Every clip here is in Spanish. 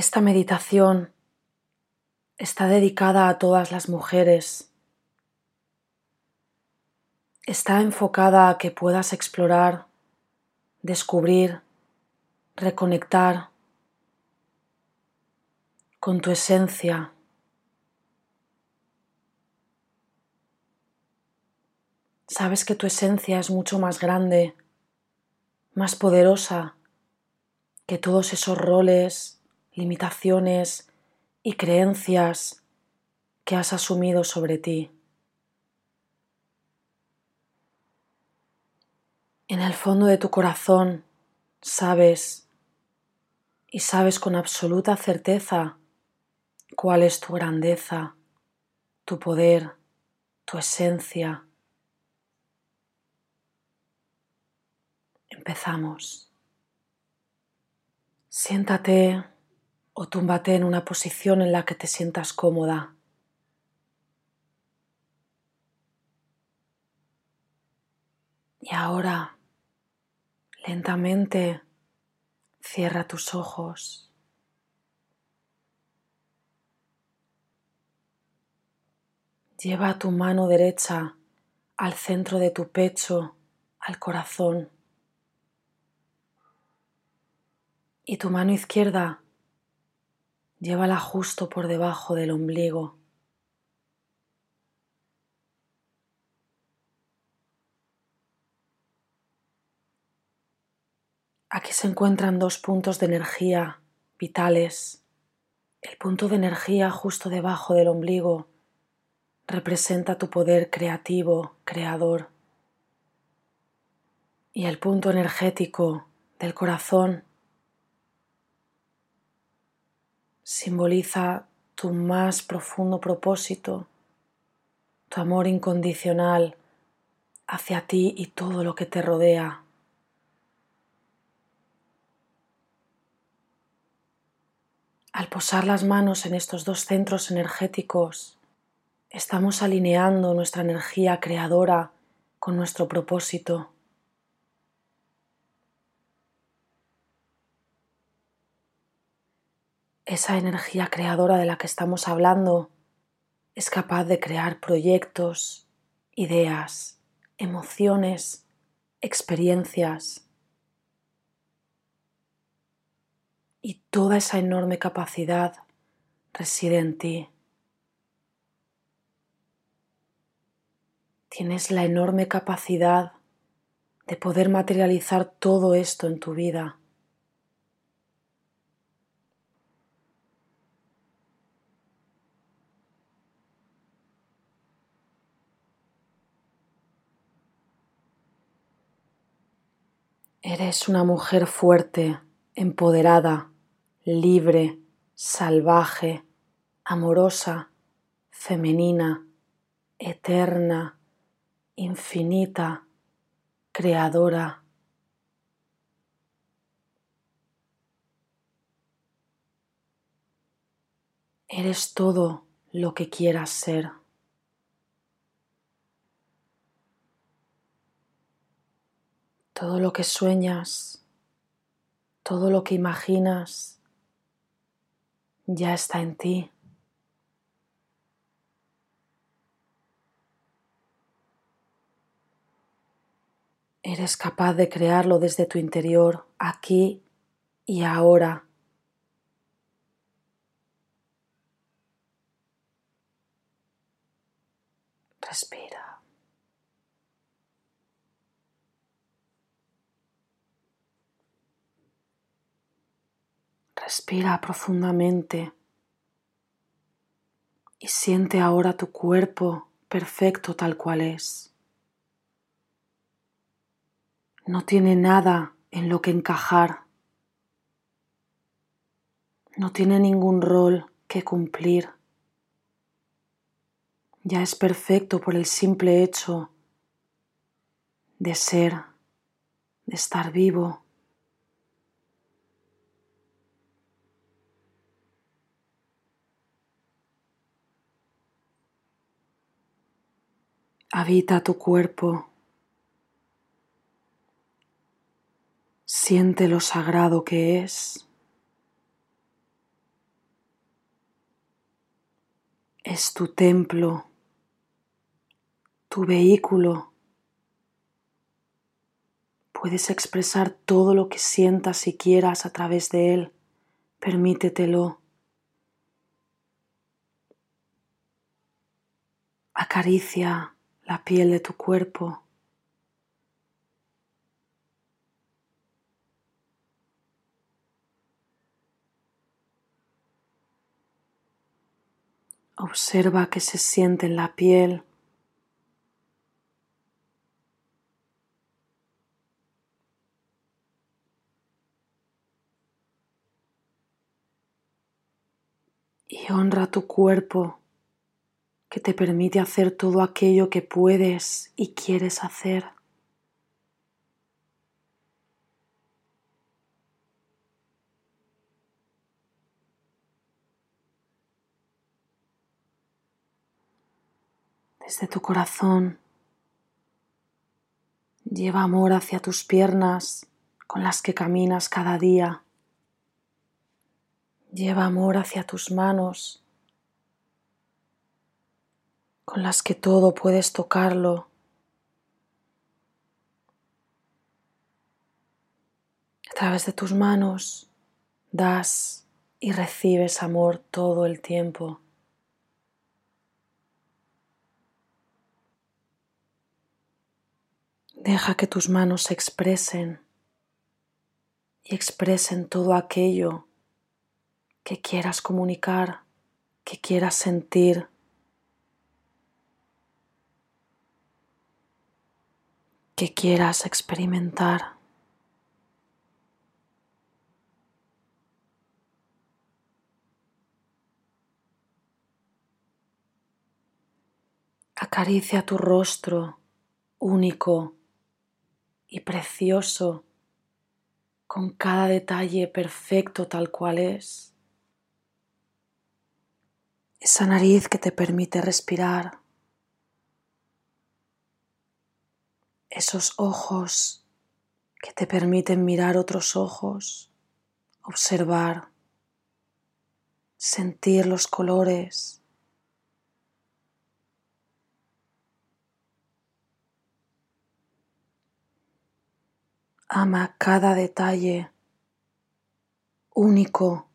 Esta meditación está dedicada a todas las mujeres. Está enfocada a que puedas explorar, descubrir, reconectar con tu esencia. Sabes que tu esencia es mucho más grande, más poderosa que todos esos roles, limitaciones y creencias que has asumido sobre ti. En el fondo de tu corazón sabes y sabes con absoluta certeza cuál es tu grandeza, tu poder, tu esencia. Empezamos. Siéntate o túmbate en una posición en la que te sientas cómoda. Y ahora, lentamente, cierra tus ojos. Lleva tu mano derecha al centro de tu pecho, al corazón. Y tu mano izquierda Llévala justo por debajo del ombligo. Aquí se encuentran dos puntos de energía vitales. El punto de energía justo debajo del ombligo representa tu poder creativo, creador. Y el punto energético del corazón simboliza tu más profundo propósito, tu amor incondicional hacia ti y todo lo que te rodea. Al posar las manos en estos dos centros energéticos, estamos alineando nuestra energía creadora con nuestro propósito. Esa energía creadora de la que estamos hablando es capaz de crear proyectos, ideas, emociones, experiencias. Y toda esa enorme capacidad reside en ti. Tienes la enorme capacidad de poder materializar todo esto en tu vida. Eres una mujer fuerte, empoderada, libre, salvaje, amorosa, femenina, eterna, infinita, creadora. Eres todo lo que quieras ser. Todo lo que sueñas, todo lo que imaginas, ya está en ti. Eres capaz de crearlo desde tu interior, aquí y ahora. Respira. Respira profundamente y siente ahora tu cuerpo perfecto tal cual es. No tiene nada en lo que encajar. No tiene ningún rol que cumplir. Ya es perfecto por el simple hecho de ser, de estar vivo. Habita tu cuerpo. Siente lo sagrado que es. es tu templo, tu vehículo. Puedes expresar todo lo que sientas y quieras a través de él. Permítetelo. Acaricia la piel de tu cuerpo. Observa que se siente en la piel. Y honra tu cuerpo que te permite hacer todo aquello que puedes y quieres hacer. Desde tu corazón lleva amor hacia tus piernas con las que caminas cada día. Lleva amor hacia tus manos con las que todo puedes tocarlo. A través de tus manos das y recibes amor todo el tiempo. Deja que tus manos se expresen y expresen todo aquello que quieras comunicar, que quieras sentir. Que quieras experimentar. Acaricia tu rostro único y precioso con cada detalle perfecto tal cual es. Esa nariz que te permite respirar. Esos ojos que te permiten mirar otros ojos, observar, sentir los colores. Ama cada detalle único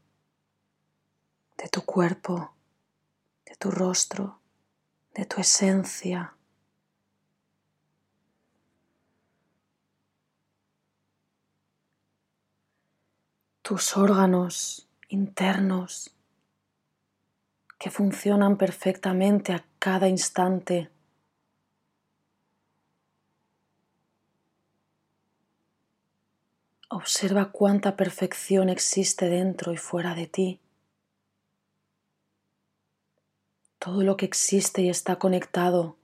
de tu cuerpo, de tu rostro, de tu esencia. Tus órganos internos que funcionan perfectamente a cada instante. Observa cuánta perfección existe dentro y fuera de ti. Todo lo que existe y está conectado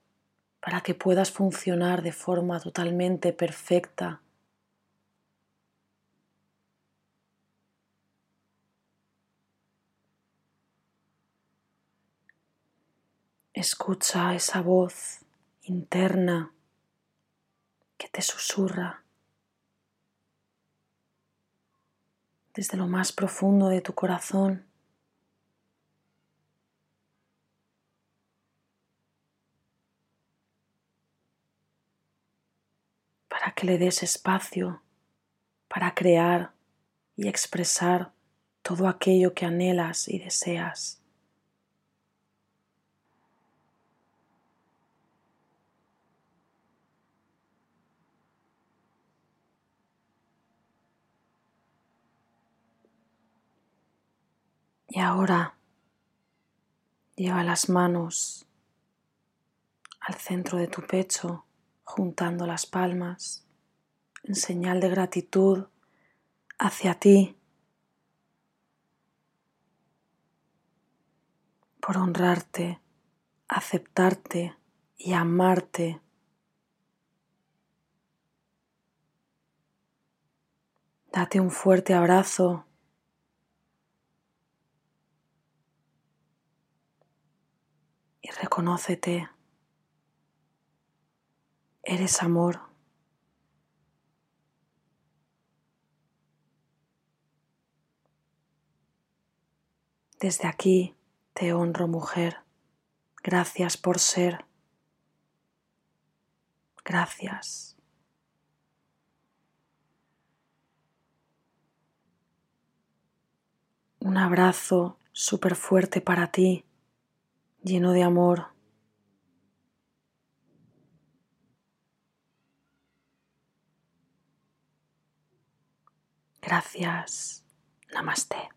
para que puedas funcionar de forma totalmente perfecta Escucha esa voz interna que te susurra desde lo más profundo de tu corazón. para que le des espacio para crear y expresar todo aquello que anhelas y deseas. Y ahora lleva las manos al centro de tu pecho, juntando las palmas, en señal de gratitud hacia ti por honrarte, aceptarte y amarte. Date un fuerte abrazo reconócete. Eres amor. Desde aquí te honro mujer. Gracias por ser. Gracias. Un abrazo súper fuerte para ti, lleno de amor. Gracias. Namaste.